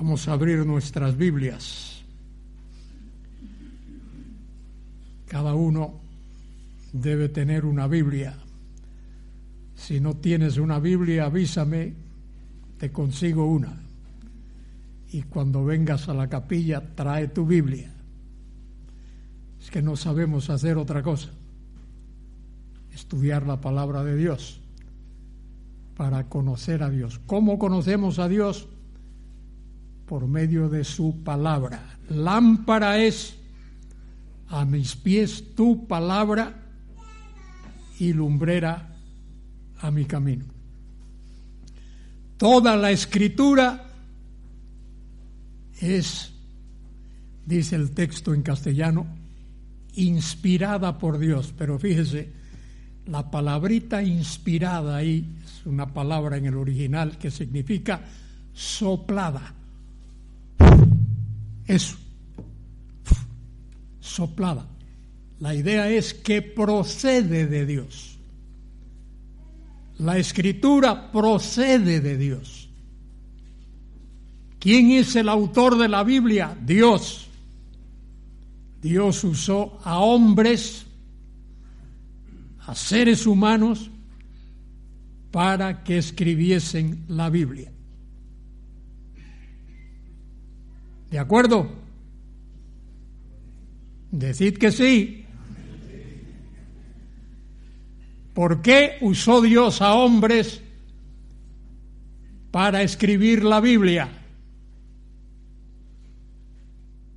Vamos a abrir nuestras Biblias. Cada uno debe tener una Biblia. Si no tienes una Biblia, avísame, te consigo una. Y cuando vengas a la capilla, trae tu Biblia. Es que no sabemos hacer otra cosa. Estudiar la palabra de Dios para conocer a Dios. ¿Cómo conocemos a Dios? Por medio de su palabra. Lámpara es a mis pies tu palabra y lumbrera a mi camino. Toda la escritura es, dice el texto en castellano, inspirada por Dios. Pero fíjese, la palabrita inspirada ahí es una palabra en el original que significa soplada eso, soplada. La idea es que procede de Dios. La escritura procede de Dios. ¿Quién es el autor de la Biblia? Dios. Dios usó a hombres, a seres humanos, para que escribiesen la Biblia. ¿De acuerdo? Decid que sí. ¿Por qué usó Dios a hombres para escribir la Biblia?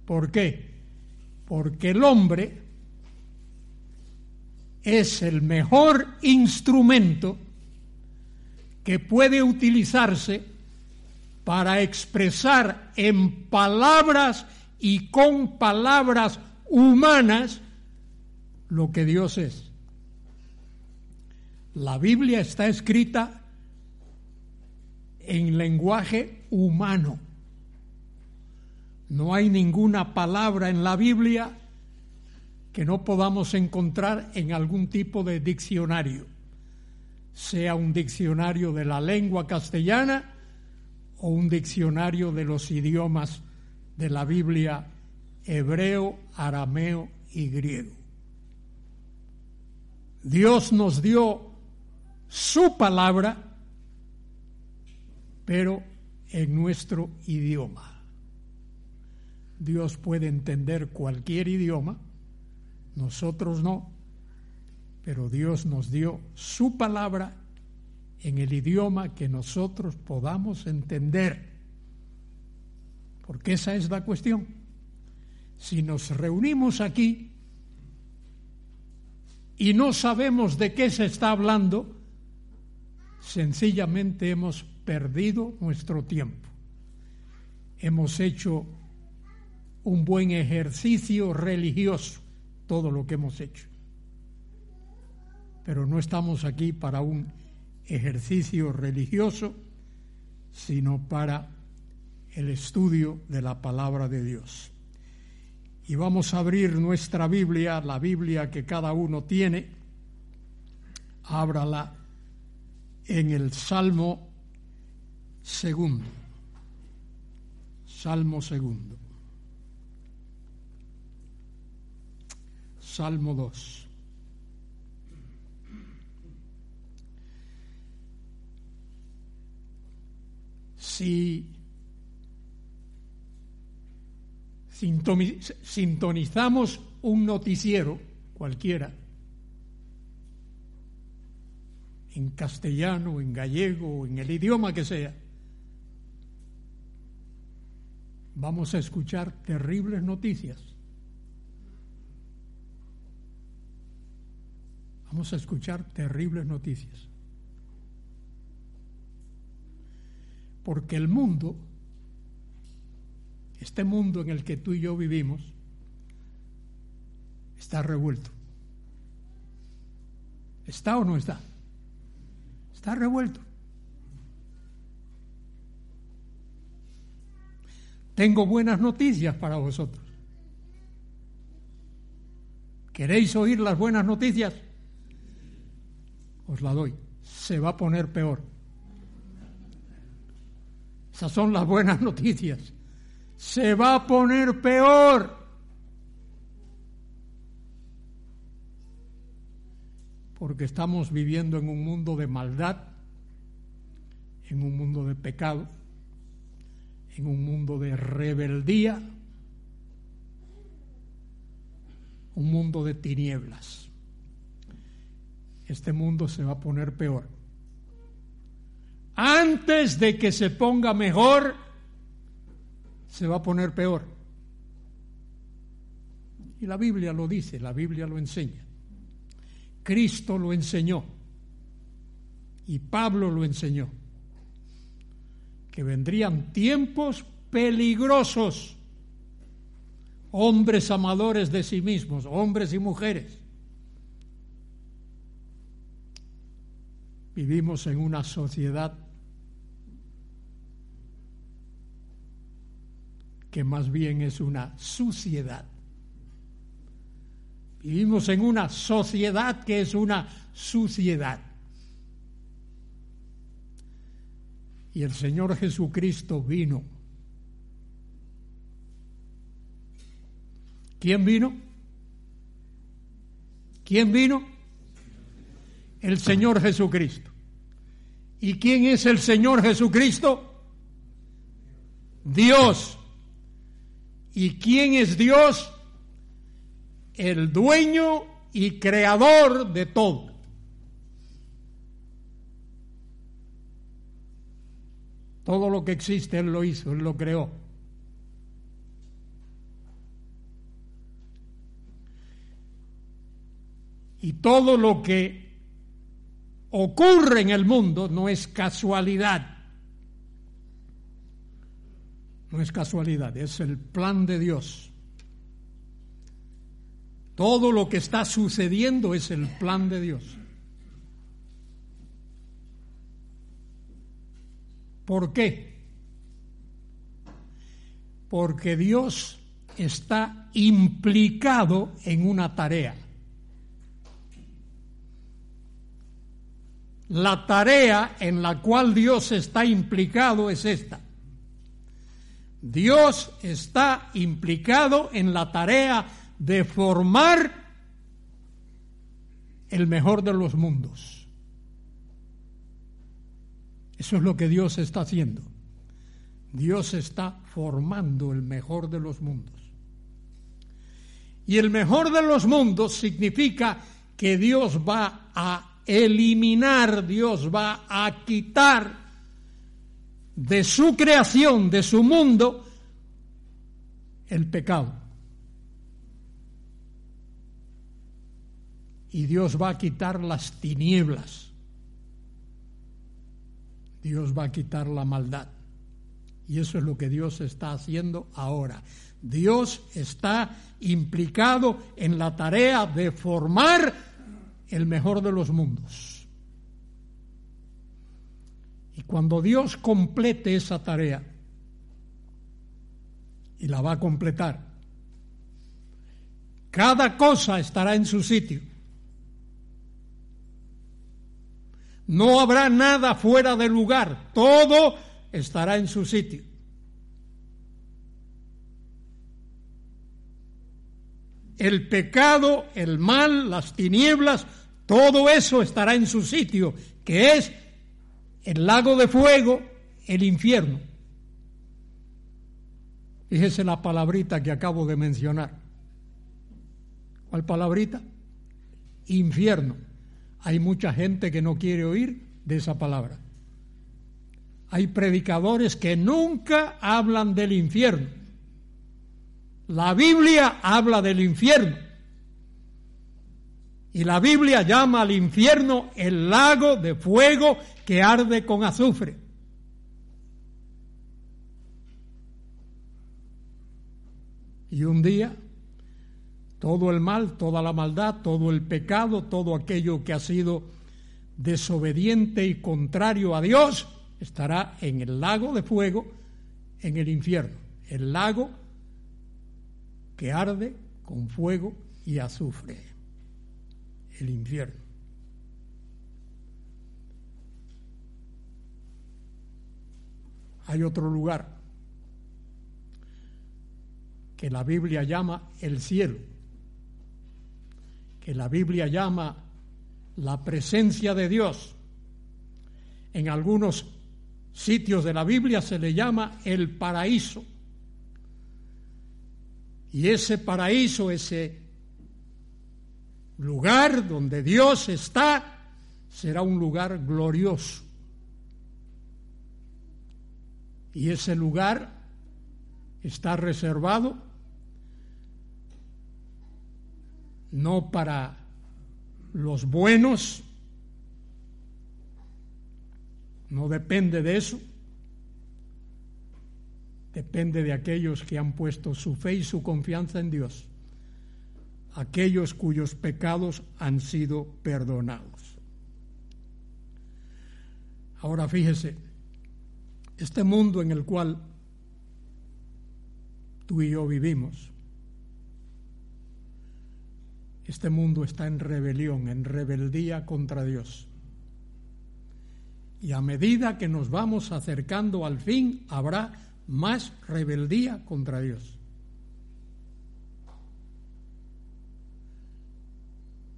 ¿Por qué? Porque el hombre es el mejor instrumento que puede utilizarse para expresar en palabras y con palabras humanas lo que Dios es. La Biblia está escrita en lenguaje humano. No hay ninguna palabra en la Biblia que no podamos encontrar en algún tipo de diccionario, sea un diccionario de la lengua castellana o un diccionario de los idiomas de la Biblia hebreo, arameo y griego. Dios nos dio su palabra, pero en nuestro idioma. Dios puede entender cualquier idioma, nosotros no, pero Dios nos dio su palabra en el idioma que nosotros podamos entender. Porque esa es la cuestión. Si nos reunimos aquí y no sabemos de qué se está hablando, sencillamente hemos perdido nuestro tiempo. Hemos hecho un buen ejercicio religioso, todo lo que hemos hecho. Pero no estamos aquí para un ejercicio religioso, sino para el estudio de la palabra de Dios. Y vamos a abrir nuestra Biblia, la Biblia que cada uno tiene, ábrala en el Salmo segundo. Salmo segundo. Salmo 2. Si sintonizamos un noticiero cualquiera, en castellano, en gallego, en el idioma que sea, vamos a escuchar terribles noticias. Vamos a escuchar terribles noticias. Porque el mundo, este mundo en el que tú y yo vivimos, está revuelto. ¿Está o no está? Está revuelto. Tengo buenas noticias para vosotros. ¿Queréis oír las buenas noticias? Os la doy. Se va a poner peor Esas son las buenas noticias. Se va a poner peor. Porque estamos viviendo en un mundo de maldad, en un mundo de pecado, en un mundo de rebeldía, un mundo de tinieblas. Este mundo se va a poner peor. Antes de que se ponga mejor, se va a poner peor. Y la Biblia lo dice, la Biblia lo enseña. Cristo lo enseñó y Pablo lo enseñó, que vendrían tiempos peligrosos, hombres amadores de sí mismos, hombres y mujeres. Vivimos en una sociedad que más bien es una suciedad. Vivimos en una sociedad que es una suciedad. Y el Señor Jesucristo vino. ¿Quién vino? ¿Quién vino? El Señor Jesucristo. ¿Y quién es el Señor Jesucristo? Dios. ¿Y quién es Dios? El dueño y creador de todo. Todo lo que existe Él lo hizo, Él lo creó. Y todo lo que ocurre en el mundo no es casualidad no es casualidad, es el plan de Dios. Todo lo que está sucediendo es el plan de Dios. ¿Por qué? Porque Dios está implicado en una tarea. La tarea en la cual Dios está implicado es esta. Dios está implicado en la tarea de formar el mejor de los mundos. Eso es lo que Dios está haciendo. Dios está formando el mejor de los mundos. Y el mejor de los mundos significa que Dios va a eliminar, Dios va a quitar de su creación, de su mundo, el pecado. Y Dios va a quitar las tinieblas. Dios va a quitar la maldad. Y eso es lo que Dios está haciendo ahora. Dios está implicado en la tarea de formar el mejor de los mundos. Y cuando Dios complete esa tarea, y la va a completar, cada cosa estará en su sitio. No habrá nada fuera de lugar, todo estará en su sitio. El pecado, el mal, las tinieblas, todo eso estará en su sitio, que es el lago de fuego, el infierno. Fíjese la palabrita que acabo de mencionar. ¿Cuál palabrita? Infierno. Hay mucha gente que no quiere oír de esa palabra. Hay predicadores que nunca hablan del infierno. La Biblia habla del infierno. Y la Biblia llama al infierno el lago de fuego que arde con azufre. Y un día todo el mal, toda la maldad, todo el pecado, todo aquello que ha sido desobediente y contrario a Dios, estará en el lago de fuego, en el infierno. El lago que arde con fuego y azufre el infierno. Hay otro lugar que la Biblia llama el cielo, que la Biblia llama la presencia de Dios. En algunos sitios de la Biblia se le llama el paraíso. Y ese paraíso, ese lugar donde Dios está, será un lugar glorioso. Y ese lugar está reservado no para los buenos, no depende de eso, depende de aquellos que han puesto su fe y su confianza en Dios, aquellos cuyos pecados han sido perdonados. Ahora fíjese, este mundo en el cual tú y yo vivimos, este mundo está en rebelión, en rebeldía contra Dios. Y a medida que nos vamos acercando al fin, habrá más rebeldía contra Dios.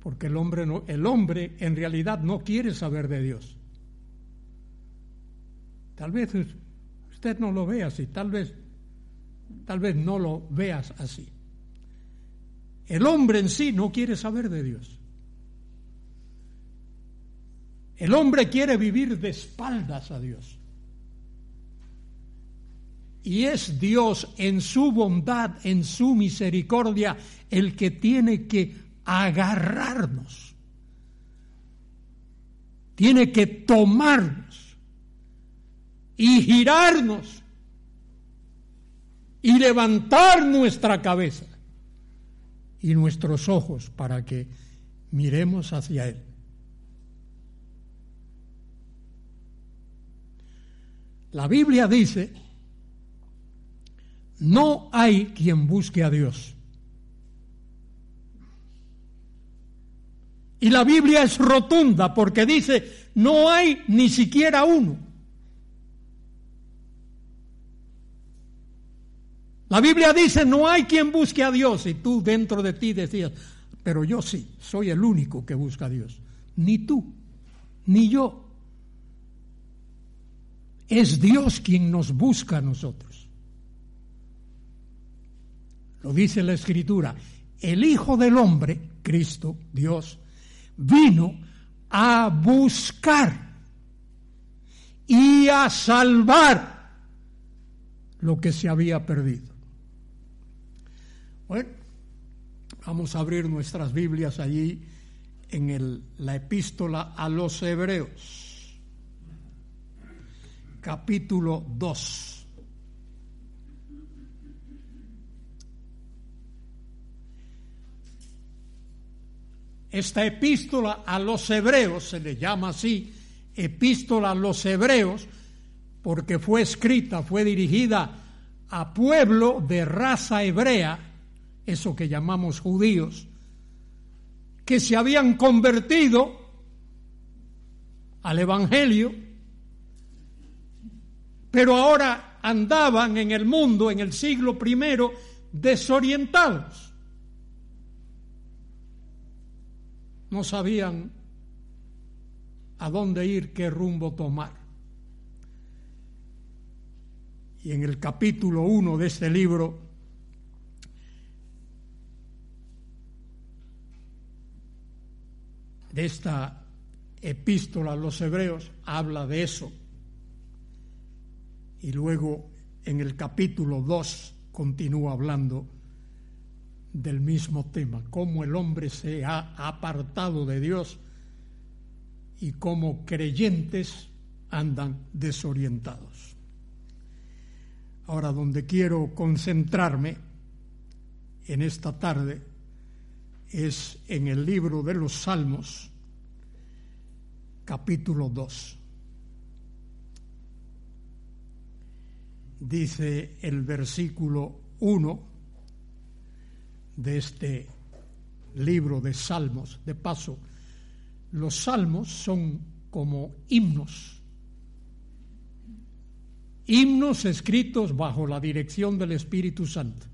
Porque el hombre, no, el hombre en realidad no quiere saber de Dios. Tal vez usted no lo vea así, tal vez, tal vez no lo veas así. El hombre en sí no quiere saber de Dios. El hombre quiere vivir de espaldas a Dios. Y es Dios en su bondad, en su misericordia, el que tiene que agarrarnos. Tiene que tomarnos y girarnos y levantar nuestra cabeza y nuestros ojos para que miremos hacia Él. La Biblia dice, no hay quien busque a Dios. Y la Biblia es rotunda porque dice, no hay ni siquiera uno. La Biblia dice, no hay quien busque a Dios. Y tú dentro de ti decías, pero yo sí, soy el único que busca a Dios. Ni tú, ni yo. Es Dios quien nos busca a nosotros. Lo dice la Escritura. El Hijo del Hombre, Cristo, Dios, vino a buscar y a salvar lo que se había perdido. Bueno, vamos a abrir nuestras Biblias allí en el, la epístola a los Hebreos, capítulo 2. Esta epístola a los hebreos, se le llama así, epístola a los hebreos, porque fue escrita, fue dirigida a pueblo de raza hebrea, eso que llamamos judíos, que se habían convertido al Evangelio, pero ahora andaban en el mundo en el siglo I desorientados. No sabían a dónde ir, qué rumbo tomar. Y en el capítulo 1 de este libro de esta epístola a los hebreos habla de eso. Y luego en el capítulo 2 continúa hablando del mismo tema, cómo el hombre se ha apartado de Dios y cómo creyentes andan desorientados. Ahora, donde quiero concentrarme en esta tarde es en el libro de los Salmos, capítulo 2. Dice el versículo 1 de este libro de Salmos. De paso, los salmos son como himnos. himnos escritos bajo la dirección del Espíritu Santo.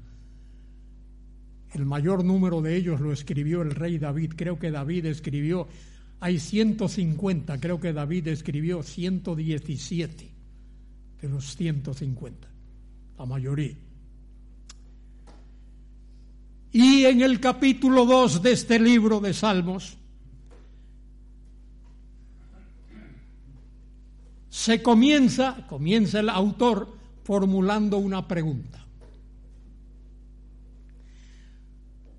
El mayor número de ellos lo escribió el rey David. Creo que David escribió, hay 150, creo que David escribió 117 de los 150, la mayoría. Y en el capítulo 2 de este libro de Salmos se comienza, comienza el autor formulando una pregunta.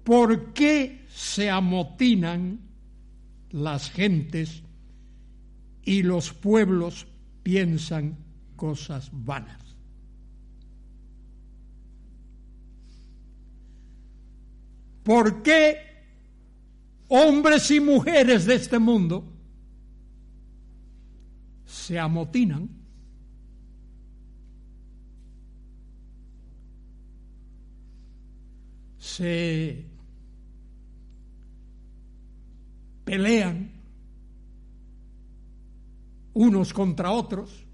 ¿Por qué se amotinan las gentes y los pueblos piensan cosas vanas? ¿Por qué hombres y mujeres de este mundo se amotinan? Se pelean unos contra otros,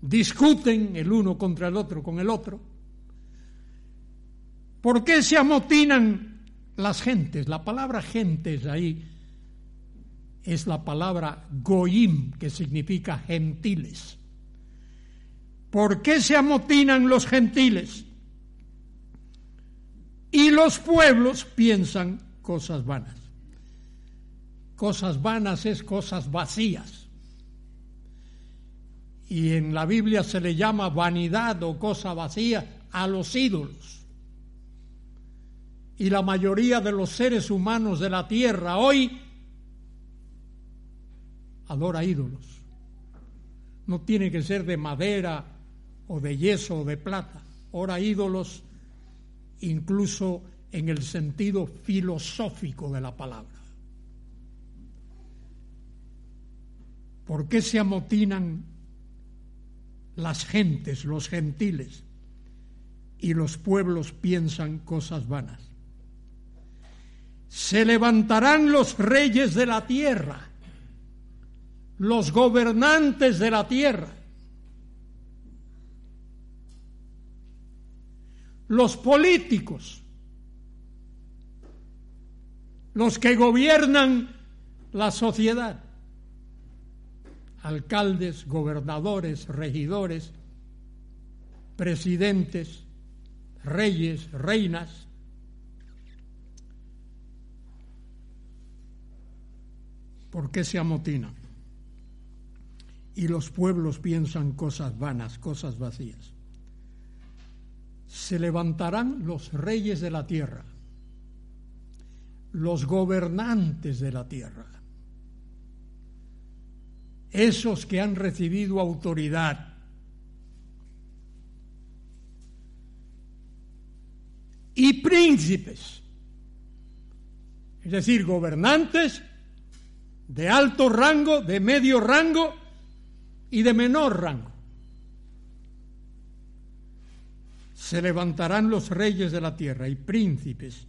discuten el uno contra el otro con el otro. ¿Por qué se amotinan las gentes? La palabra gentes ahí es la palabra goim, que significa gentiles. ¿Por qué se amotinan los gentiles? Y los pueblos piensan cosas vanas. Cosas vanas es cosas vacías. Y en la Biblia se le llama vanidad o cosa vacía a los ídolos. Y la mayoría de los seres humanos de la tierra hoy adora ídolos. No tiene que ser de madera o de yeso o de plata. Ora ídolos incluso en el sentido filosófico de la palabra. ¿Por qué se amotinan las gentes, los gentiles, y los pueblos piensan cosas vanas? Se levantarán los reyes de la tierra, los gobernantes de la tierra, los políticos, los que gobiernan la sociedad, alcaldes, gobernadores, regidores, presidentes, reyes, reinas, ¿por qué se amotinan? Y los pueblos piensan cosas vanas, cosas vacías se levantarán los reyes de la tierra, los gobernantes de la tierra, esos que han recibido autoridad. Y príncipes, es decir, gobernantes de alto rango, de medio rango y de menor rango. se levantarán los reyes de la tierra y príncipes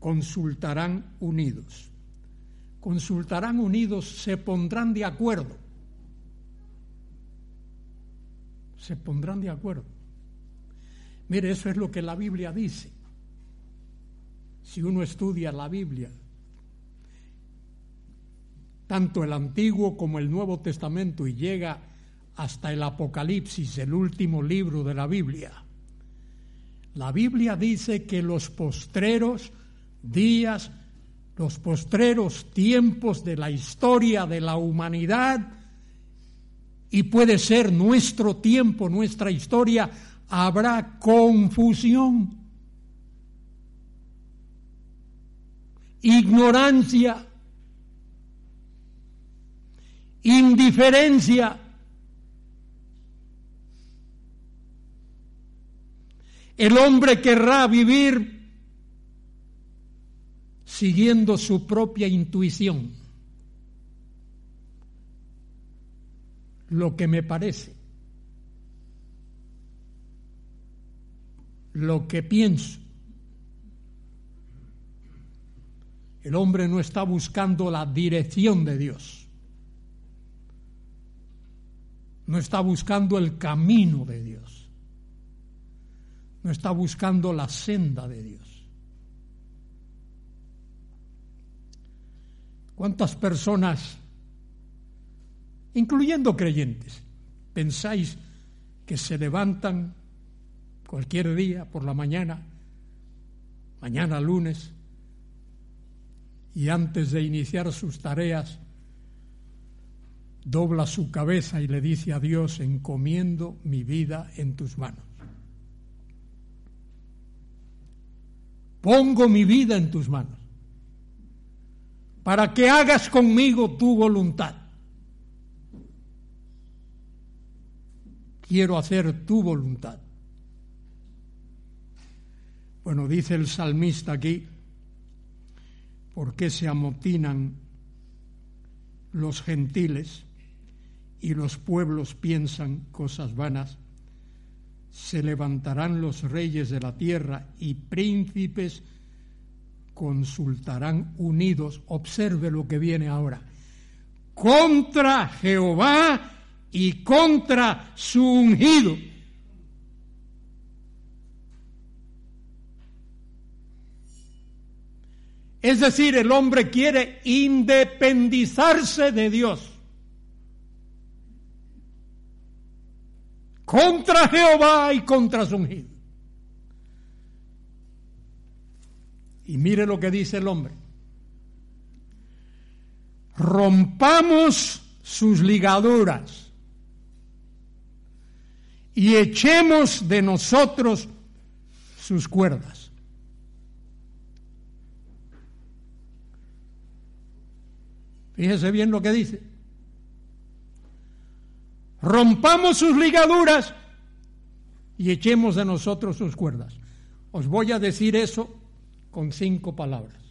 consultarán unidos. Consultarán unidos, se pondrán de acuerdo. Se pondrán de acuerdo. Mire, eso es lo que la Biblia dice. Si uno estudia la Biblia, tanto el Antiguo como el Nuevo Testamento, y llega hasta el Apocalipsis, el último libro de la Biblia. La Biblia dice que los postreros días, los postreros tiempos de la historia de la humanidad, y puede ser nuestro tiempo, nuestra historia, habrá confusión, ignorancia, indiferencia, El hombre querrá vivir siguiendo su propia intuición, lo que me parece, lo que pienso. El hombre no está buscando la dirección de Dios, no está buscando el camino de Dios, no está buscando la senda de Dios. ¿Cuántas personas, incluyendo creyentes, pensáis que se levantan cualquier día por la mañana, mañana lunes, y antes de iniciar sus tareas, dobla su cabeza y le dice a Dios, encomiendo mi vida en tus manos. Pongo mi vida en tus manos para que hagas conmigo tu voluntad. Quiero hacer tu voluntad. Bueno, dice el salmista aquí, ¿por qué se amotinan los gentiles y los pueblos piensan cosas vanas? Se levantarán los reyes de la tierra y príncipes consultarán unidos, observe lo que viene ahora, contra Jehová y contra su ungido. Es decir, el hombre quiere independizarse de Dios. Contra Jehová y contra su ungido. Y mire lo que dice el hombre. Rompamos sus ligaduras y echemos de nosotros sus cuerdas. Fíjese bien lo que dice. Rompamos sus ligaduras y echemos de nosotros sus cuerdas. Os voy a decir eso con cinco palabras.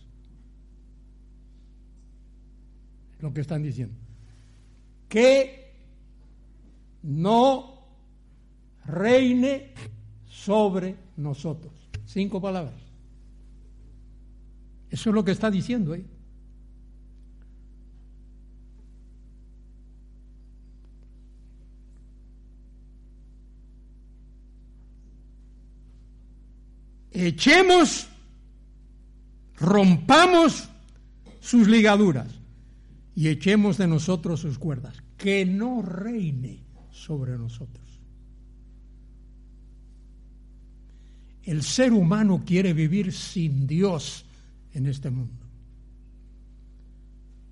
Lo que están diciendo. Que no reine sobre nosotros. Cinco palabras. Eso es lo que está diciendo ahí. Echemos rompamos sus ligaduras y echemos de nosotros sus cuerdas, que no reine sobre nosotros. El ser humano quiere vivir sin Dios en este mundo.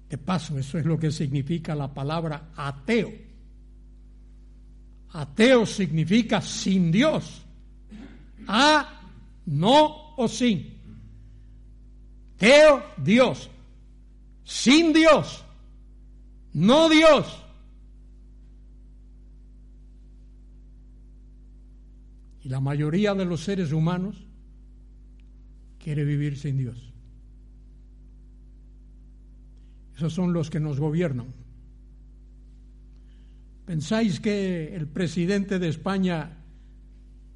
De paso, eso es lo que significa la palabra ateo. Ateo significa sin Dios. A, no o sin. Teo, Dios. Sin Dios. No Dios. Y la mayoría de los seres humanos quiere vivir sin Dios. Esos son los que nos gobiernan. ¿Pensáis que el presidente de España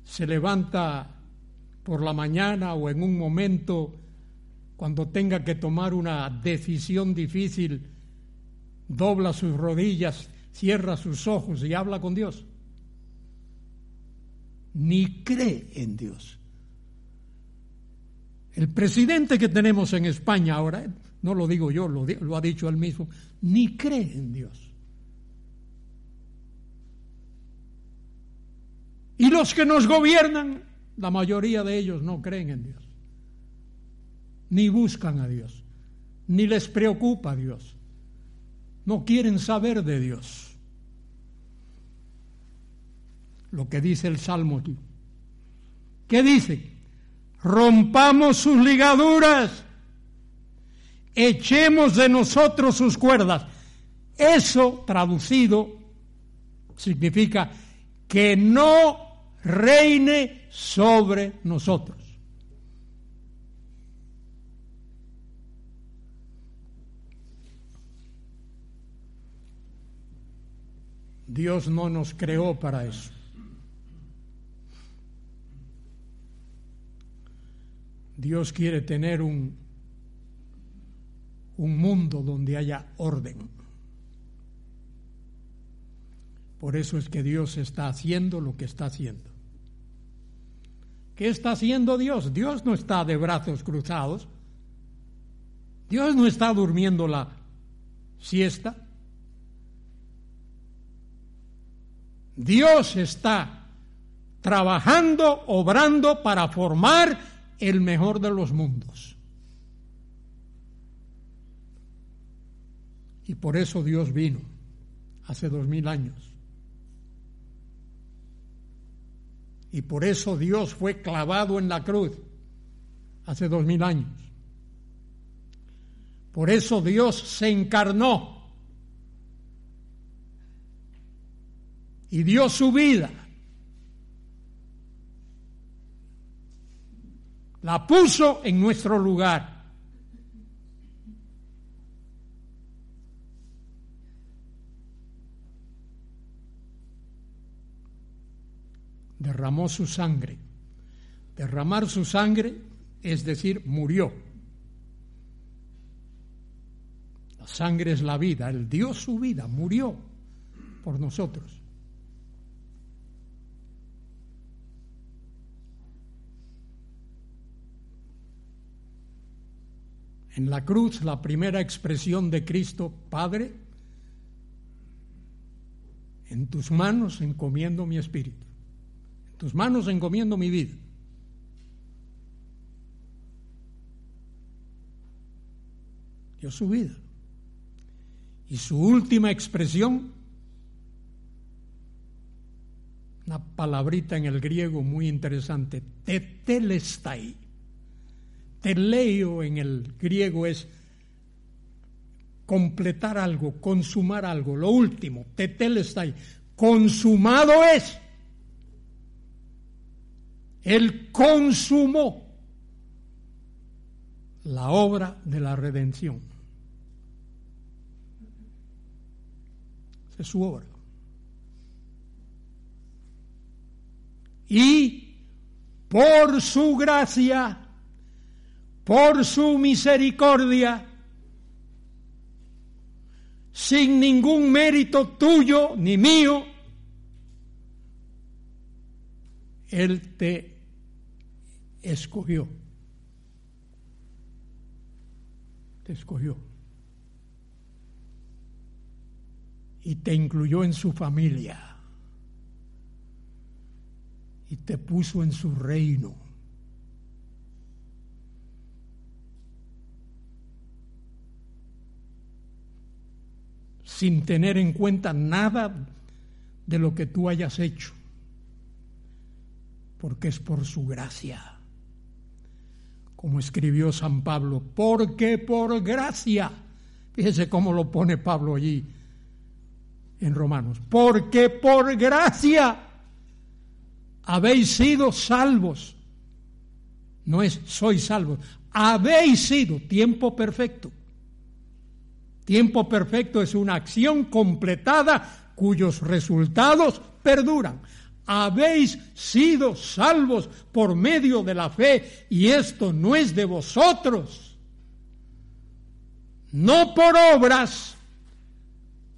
se levanta por la mañana o en un momento cuando tenga que tomar una decisión difícil, dobla sus rodillas, cierra sus ojos y habla con Dios. Ni cree en Dios. El presidente que tenemos en España ahora, no lo digo yo, lo, lo ha dicho él mismo, ni cree en Dios. Y los que nos gobiernan, la mayoría de ellos no creen en Dios ni buscan a Dios, ni les preocupa a Dios. No quieren saber de Dios. Lo que dice el Salmo aquí. ¿Qué dice? Rompamos sus ligaduras, echemos de nosotros sus cuerdas. Eso traducido significa que no reine sobre nosotros. Dios no nos creó para eso. Dios quiere tener un, un mundo donde haya orden. Por eso es que Dios está haciendo lo que está haciendo. ¿Qué está haciendo Dios? Dios no está de brazos cruzados. Dios no está durmiendo la siesta. Dios está trabajando, obrando para formar el mejor de los mundos. Y por eso Dios vino hace dos mil años. Y por eso Dios fue clavado en la cruz hace dos mil años. Por eso Dios se encarnó y dio su vida. La puso en nuestro lugar. Derramó su sangre. Derramar su sangre es decir, murió. La sangre es la vida. Él dio su vida, murió por nosotros. En la cruz, la primera expresión de Cristo, Padre, en tus manos encomiendo mi espíritu, tus manos encomiendo mi vida. Dio su vida. Y su última expresión, una palabrita en el griego muy interesante, tetelestai Teleo en el griego es completar algo, consumar algo, lo último, tetelestai, consumado es. Él consumó la obra de la redención. Es su obra. Y por su gracia por su misericordia, sin ningún mérito tuyo ni mío, Él te escogió. Te escogió. Y te incluyó en su familia. Y te puso en su reino sin tener en cuenta nada de lo que tú hayas hecho, porque es por su gracia. Como escribió San Pablo, porque por gracia, fíjese cómo lo pone Pablo allí en Romanos, porque por gracia habéis sido salvos. No es sois salvos, habéis sido tiempo perfecto Tiempo perfecto es una acción completada cuyos resultados perduran. Habéis sido salvos por medio de la fe y esto no es de vosotros, no por obras,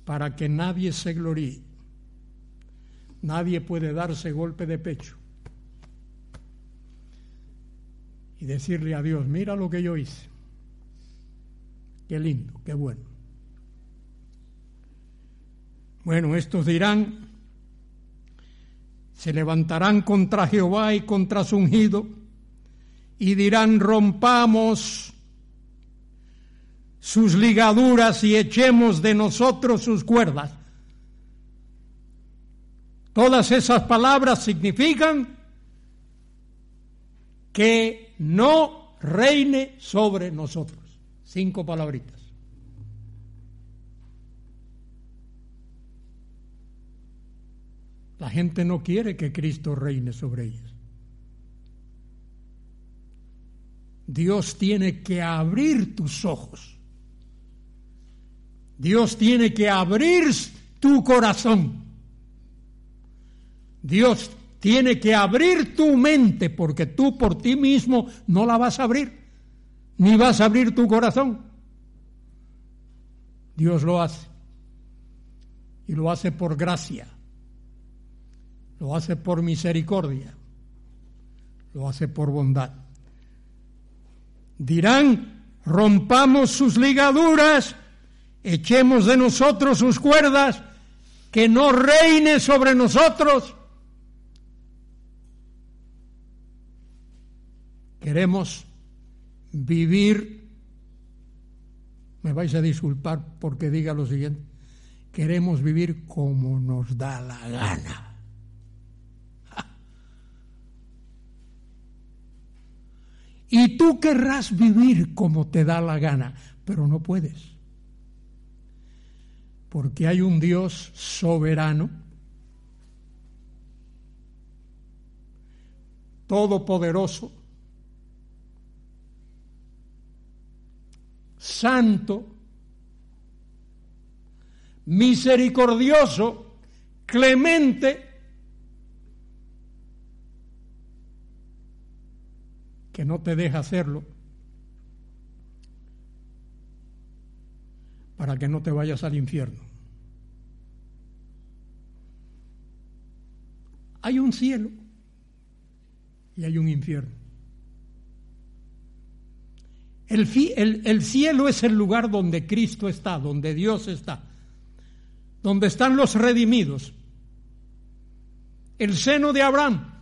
para que nadie se gloríe. Nadie puede darse golpe de pecho y decirle a Dios, mira lo que yo hice. Qué lindo, qué bueno. Bueno, estos dirán, se levantarán contra Jehová y contra su ungido, y dirán, rompamos sus ligaduras y echemos de nosotros sus cuerdas. Todas esas palabras significan que no reine sobre nosotros. Cinco palabritas. La gente no quiere que Cristo reine sobre ellos. Dios tiene que abrir tus ojos. Dios tiene que abrir tu corazón. Dios tiene que abrir tu mente porque tú por ti mismo no la vas a abrir, ni vas a abrir tu corazón. Dios lo hace. Y lo hace por gracia Lo hace por misericordia, lo hace por bondad. Dirán, rompamos sus ligaduras, echemos de nosotros sus cuerdas, que no reine sobre nosotros. Queremos vivir, me vais a disculpar porque diga lo siguiente, queremos vivir como nos da la gana. Y tú querrás vivir como te da la gana, pero no puedes. Porque hay un Dios soberano, todopoderoso, santo, misericordioso, clemente, que no te deja hacerlo para que no te vayas al infierno. Hay un cielo y hay un infierno. El, el, cielo es el lugar donde Cristo está, donde Dios está, donde están los redimidos. El seno de Abraham,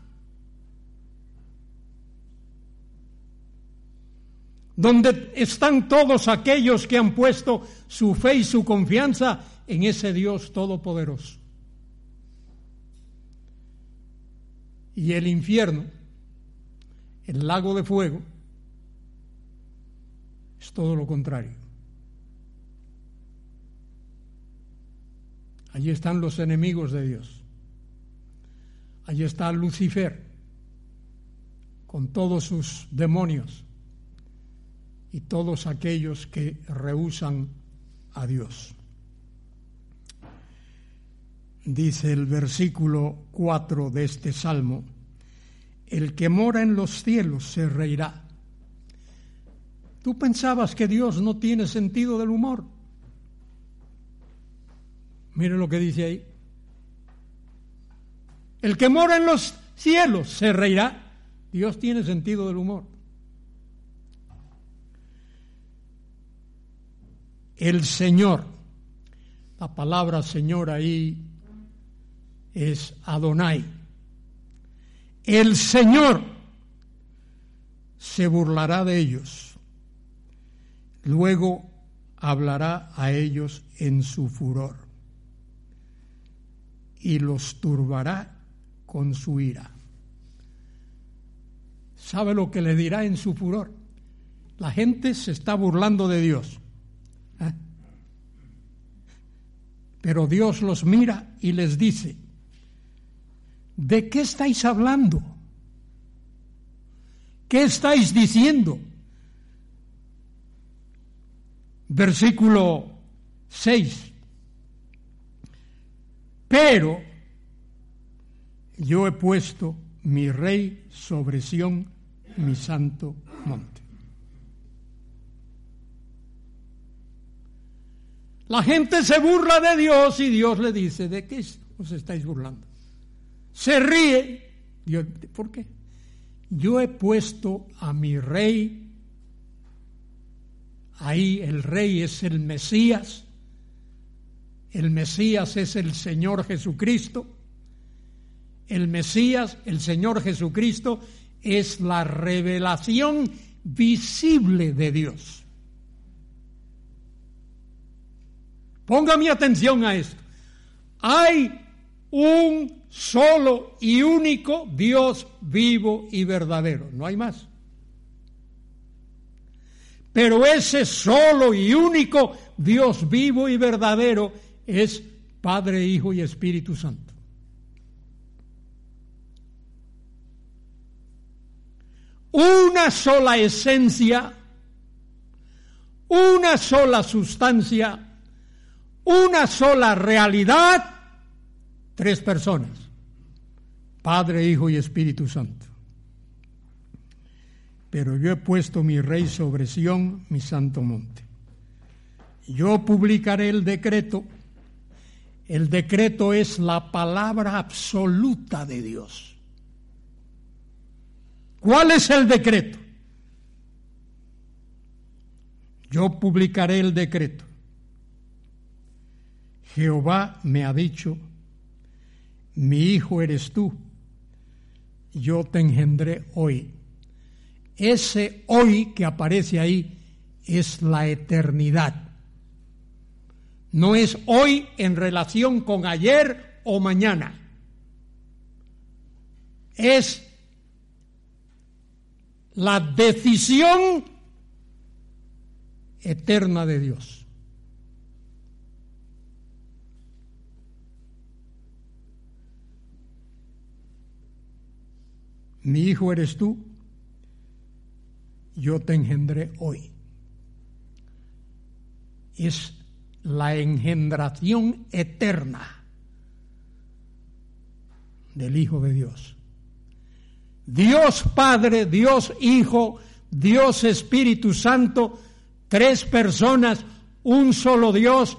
donde están todos aquellos que han puesto su fe y su confianza en ese Dios todopoderoso. Y el infierno, el lago de fuego, es todo lo contrario. Allí están los enemigos de Dios. Allí está Lucifer con todos sus demonios y todos aquellos que rehusan a Dios. Dice el versículo 4 de este salmo, el que mora en los cielos se reirá. ¿Tú pensabas que Dios no tiene sentido del humor? Mire lo que dice ahí. El que mora en los cielos se reirá. Dios tiene sentido del humor. El Señor. La palabra Señor ahí es Adonai. El Señor se burlará de ellos. Luego hablará a ellos en su furor y los turbará con su ira. ¿Sabe lo que le dirá en su furor? La gente se está burlando de Dios. Pero Dios los mira y les dice, ¿de qué estáis hablando? ¿Qué estáis diciendo? Versículo 6. Pero yo he puesto mi rey sobre Sión, mi santo monte. La gente se burla de Dios y Dios le dice, ¿de qué os estáis burlando? Se ríe. Dios, ¿Por qué? Yo he puesto a mi rey, ahí el rey es el Mesías, el Mesías es el Señor Jesucristo, el Mesías, el Señor Jesucristo, es la revelación visible de Dios. Ponga mi atención a esto. Hay un solo y único Dios vivo y verdadero, no hay más. Pero ese solo y único Dios vivo y verdadero es Padre, Hijo y Espíritu Santo. Una sola esencia, una sola sustancia, una sola realidad, tres personas, Padre, Hijo y Espíritu Santo. Pero yo he puesto mi rey sobre Sión, mi santo monte. Yo publicaré el decreto El decreto es la palabra absoluta de Dios. ¿Cuál es el decreto? Yo publicaré el decreto. Jehová me ha dicho, mi hijo eres tú, yo te engendré hoy. Ese hoy que aparece ahí es la eternidad. No es hoy en relación con ayer o mañana. Es la decisión eterna de Dios. Mi hijo eres tú, yo te engendré hoy. Es la engendración eterna del Hijo de Dios. Dios Padre, Dios Hijo, Dios Espíritu Santo, tres personas, un solo Dios,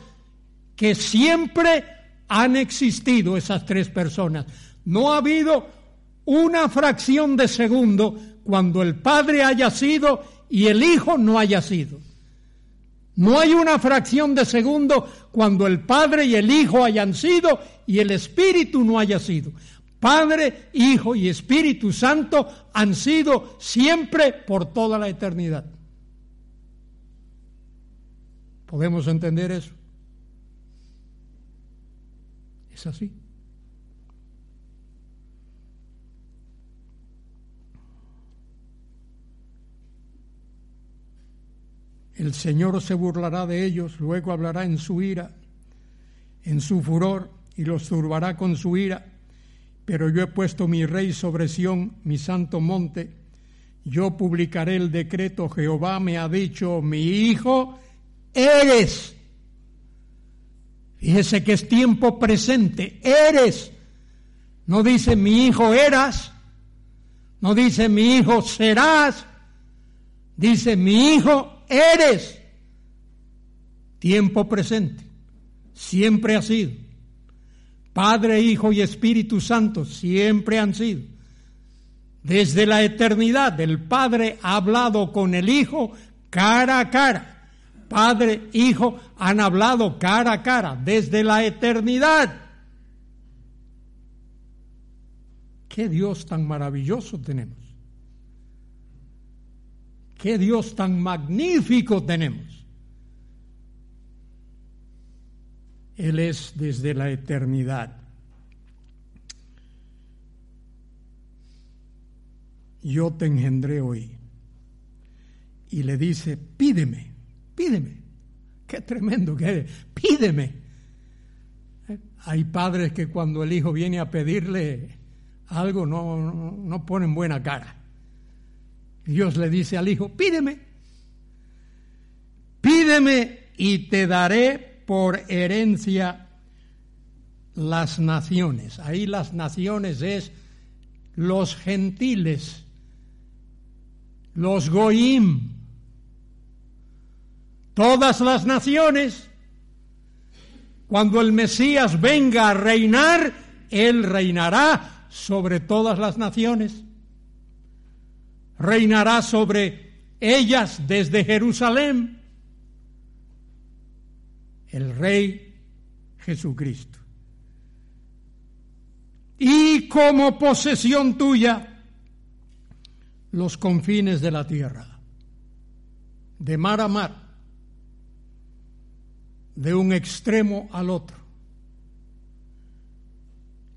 que siempre han existido esas tres personas. No ha habido una fracción de segundo cuando el Padre haya sido y el Hijo no haya sido. No hay una fracción de segundo cuando el Padre y el Hijo hayan sido y el Espíritu no haya sido. Padre, Hijo y Espíritu Santo han sido siempre por toda la eternidad. ¿Podemos entender eso? Es así. El Señor se burlará de ellos, luego hablará en su ira, en su furor, y los turbará con su ira. Pero yo he puesto mi rey sobre Sión, mi santo monte. Yo publicaré el decreto. Jehová me ha dicho, mi hijo eres. Fíjese que es tiempo presente. Eres. No dice mi hijo eras. No dice mi hijo serás. Dice mi hijo eres. Tiempo presente. Siempre ha sido. Padre, Hijo y Espíritu Santo siempre han sido. Desde la eternidad el Padre ha hablado con el Hijo cara a cara. Padre, Hijo han hablado cara a cara desde la eternidad. Qué Dios tan maravilloso tenemos. Qué Dios tan magnífico tenemos. Él es desde la eternidad. Yo te engendré hoy. Y le dice, pídeme, pídeme. Qué tremendo que es. Pídeme. Hay padres que cuando el hijo viene a pedirle algo no, no, no ponen buena cara. Dios le dice al Hijo, pídeme, pídeme y te daré por herencia las naciones. Ahí las naciones es los gentiles, los goim, todas las naciones. Cuando el Mesías venga a reinar, Él reinará sobre todas las naciones reinará sobre ellas desde Jerusalén el Rey Jesucristo. Y como posesión tuya los confines de la tierra, de mar a mar, de un extremo al otro.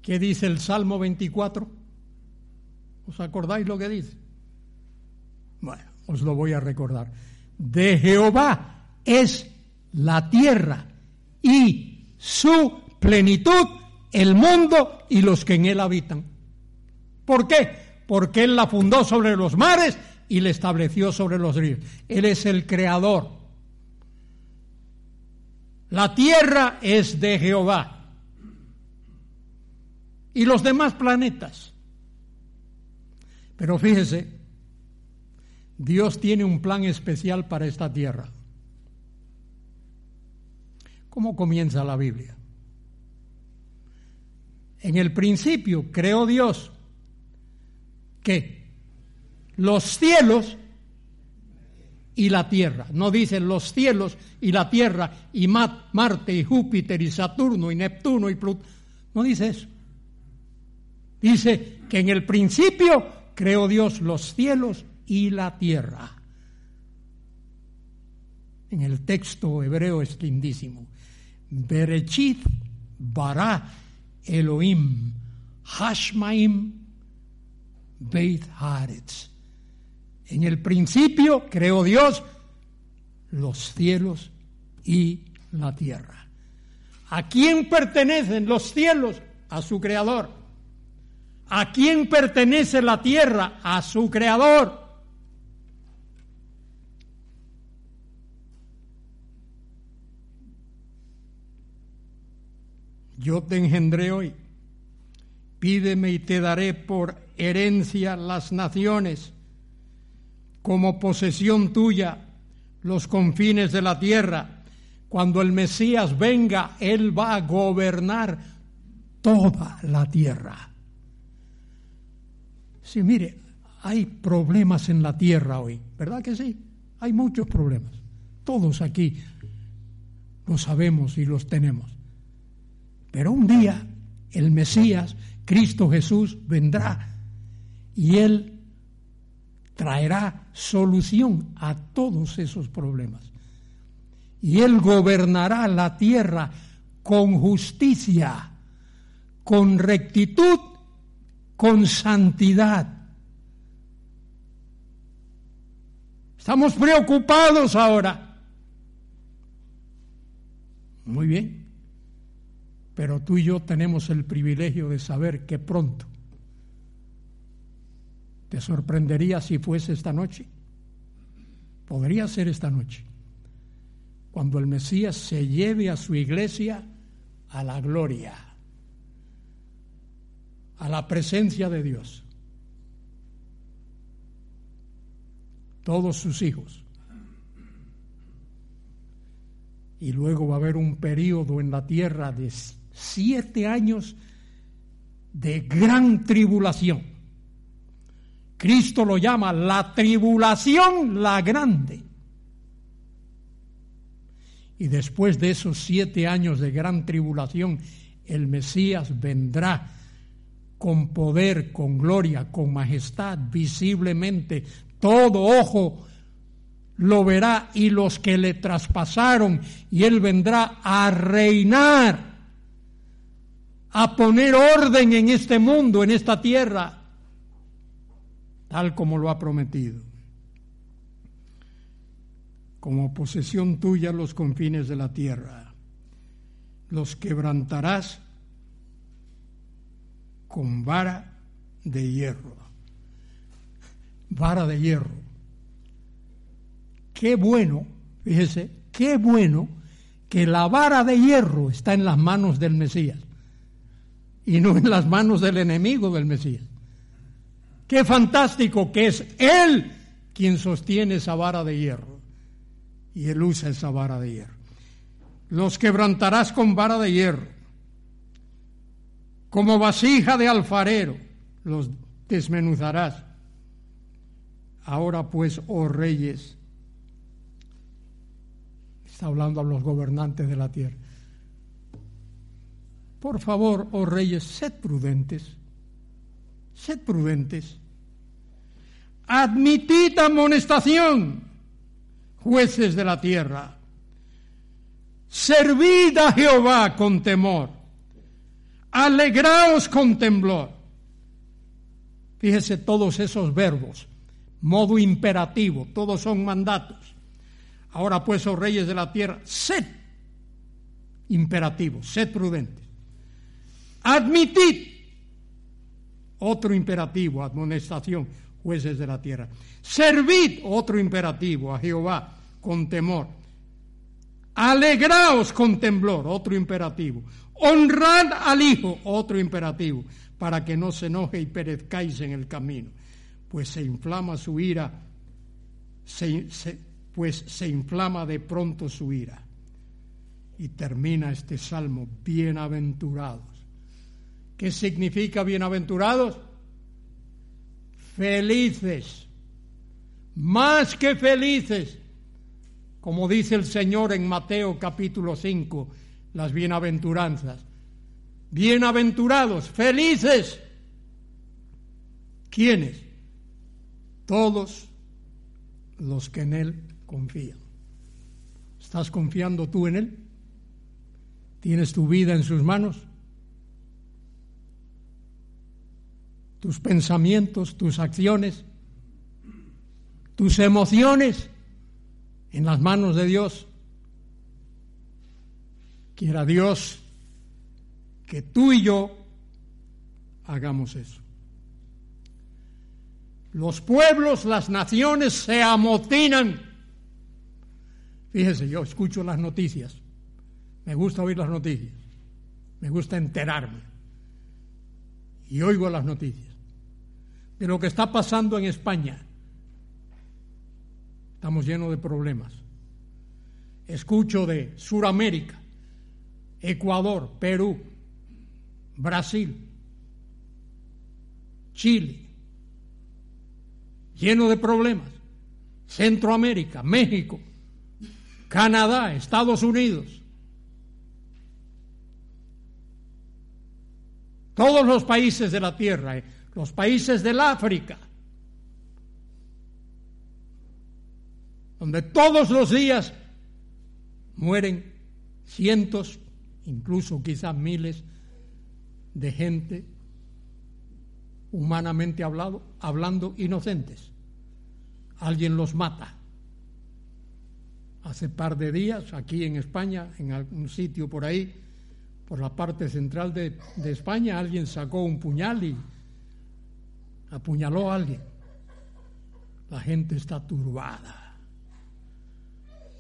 ¿Qué dice el Salmo 24? ¿Os acordáis lo que dice? Bueno, os lo voy a recordar. De Jehová es la tierra y su plenitud, el mundo y los que en él habitan. ¿Por qué? Porque él la fundó sobre los mares y la estableció sobre los ríos. Él es el creador. La tierra es de Jehová. Y los demás planetas. Pero fíjese, Dios tiene un plan especial para esta tierra. ¿Cómo comienza la Biblia? En el principio creó Dios que los cielos y la tierra. No dice los cielos y la tierra y Marte y Júpiter y Saturno y Neptuno y Plutón. No dice eso. Dice que en el principio creó Dios los cielos y la tierra. En el texto hebreo es lindísimo. Berechit bara Elohim Hashmaim Beit Haaretz. En el principio creó Dios los cielos y la tierra. ¿A quién pertenecen los cielos? A su creador. ¿A quién pertenece la tierra? A su creador. Yo te engendré hoy. Pídeme y te daré por herencia las naciones, como posesión tuya los confines de la tierra. Cuando el Mesías venga, Él va a gobernar toda la tierra. Sí, mire, hay problemas en la tierra hoy, ¿verdad que sí? Hay muchos problemas. Todos aquí los sabemos y los tenemos. Pero un día el Mesías, Cristo Jesús, vendrá y Él traerá solución a todos esos problemas. Y Él gobernará la tierra con justicia, con rectitud, con santidad. Estamos preocupados ahora. Muy bien. Pero tú y yo tenemos el privilegio de saber que pronto te sorprendería si fuese esta noche. Podría ser esta noche. Cuando el Mesías se lleve a su iglesia a la gloria, a la presencia de Dios. Todos sus hijos. Y luego va a haber un periodo en la tierra de siete años de gran tribulación. Cristo lo llama la tribulación la grande. Y después de esos siete años de gran tribulación, el Mesías vendrá con poder, con gloria, con majestad, visiblemente. Todo ojo lo verá y los que le traspasaron, y él vendrá a reinar a poner orden en este mundo, en esta tierra, tal como lo ha prometido. Como posesión tuya los confines de la tierra, los quebrantarás con vara de hierro. Vara de hierro. Qué bueno, fíjese, qué bueno que la vara de hierro está en las manos del Mesías y no en las manos del enemigo del Mesías. Qué fantástico que es Él quien sostiene esa vara de hierro. Y Él usa esa vara de hierro. Los quebrantarás con vara de hierro. Como vasija de alfarero los desmenuzarás. Ahora pues, oh reyes, está hablando a los gobernantes de la tierra por favor, oh reyes, sed prudentes, sed prudentes. Admitid amonestación, jueces de la tierra. Servid a Jehová con temor. Alegraos con temblor. Fíjese todos esos verbos, modo imperativo, todos son mandatos. Ahora pues, oh reyes de la tierra, sed imperativos, sed prudentes. Admitid. Otro imperativo, amonestación, jueces de la tierra. Servid, otro imperativo, a Jehová con temor. Alegraos con temblor, otro imperativo. Honrad al Hijo, otro imperativo, para que no se enoje y perezcáis en el camino, pues se inflama su ira, pues se inflama de pronto su ira. Y termina este salmo, bienaventurados ¿Qué significa bienaventurados? Felices, más que felices, como dice el Señor en Mateo capítulo 5, las bienaventuranzas. Bienaventurados, felices. ¿Quiénes? Todos los que en Él confían. ¿Estás confiando tú en Él? ¿Tienes tu vida en sus manos? ¿Tus pensamientos, tus acciones, tus emociones en las manos de Dios? Quiera Dios que tú y yo hagamos eso. Los pueblos, las naciones se amotinan. Fíjese, yo escucho las noticias. Me gusta oír las noticias. Me gusta enterarme. Y oigo las noticias. De lo que está pasando en España. Estamos llenos de problemas. Escucho de Suramérica, Ecuador, Perú, Brasil, Chile, lleno de problemas. Centroamérica, México, Canadá, Estados Unidos. Todos los países de la tierra, eh, los países del África, donde todos los días mueren cientos, incluso quizás miles de gente humanamente hablado, hablando inocentes. Alguien los mata. Hace par de días, aquí en España, en algún sitio por ahí, por la parte central de, de España, alguien sacó un puñal y apuñaló a alguien. La gente está turbada,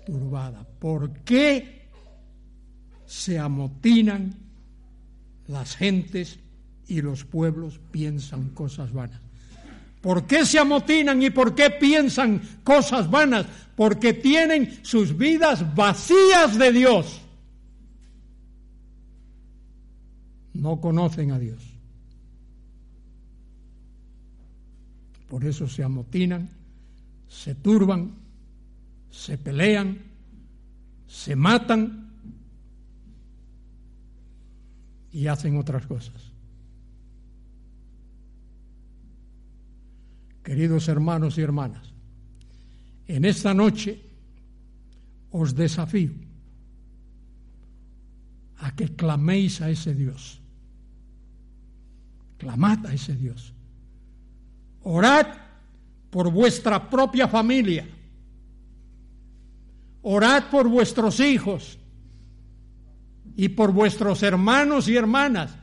turbada. ¿Por qué se amotinan las gentes y los pueblos piensan cosas vanas. ¿Por qué se amotinan y por qué piensan cosas vanas? Porque tienen sus vidas vacías de Dios. No conocen a Dios. Por eso se amotinan, se turban, se pelean, se matan y hacen otras cosas. Queridos hermanos y hermanas, en esta noche os desafío a que claméis a ese Dios. Clamad a ese Dios. Orad por vuestra propia familia. Orad por vuestros hijos y por vuestros hermanos y hermanas.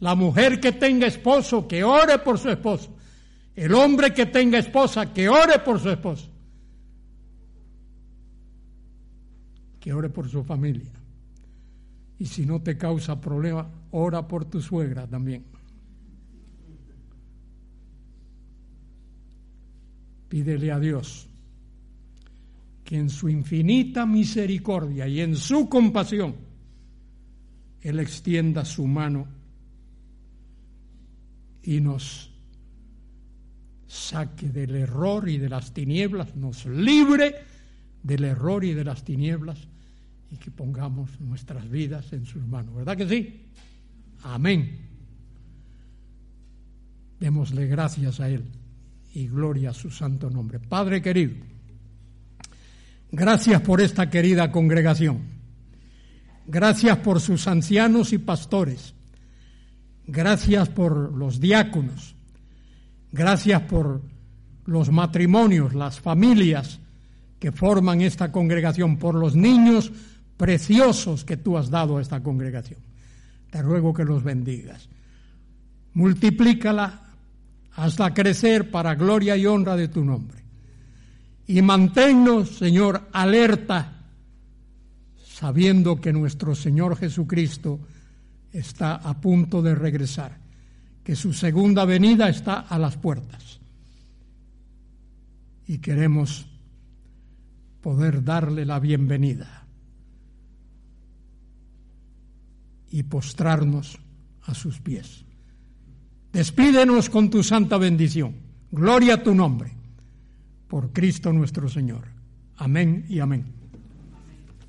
La mujer que tenga esposo, que ore por su esposo. El hombre que tenga esposa, que ore por su esposa. Que ore por su familia. Y si no te causa problema, ora por tu suegra también. Pídele a Dios que en su infinita misericordia y en su compasión, Él extienda su mano y nos saque del error y de las tinieblas, nos libre del error y de las tinieblas y que pongamos nuestras vidas en sus manos. ¿Verdad que sí? Amén. Démosle gracias a Él y gloria a su santo nombre. Padre querido, gracias por esta querida congregación. Gracias por sus ancianos y pastores. Gracias por los diáconos Gracias por los matrimonios, las familias que forman esta congregación, por los niños preciosos que tú has dado a esta congregación. Te ruego que los bendigas. Multiplícala, hasta crecer para gloria y honra de tu nombre. Y manténnos, Señor, alerta, sabiendo que nuestro Señor Jesucristo está a punto de regresar que su segunda venida está a las puertas. Y queremos poder darle la bienvenida y postrarnos a sus pies. Despídenos con tu santa bendición. Gloria a tu nombre. Por Cristo nuestro Señor. Amén y amén.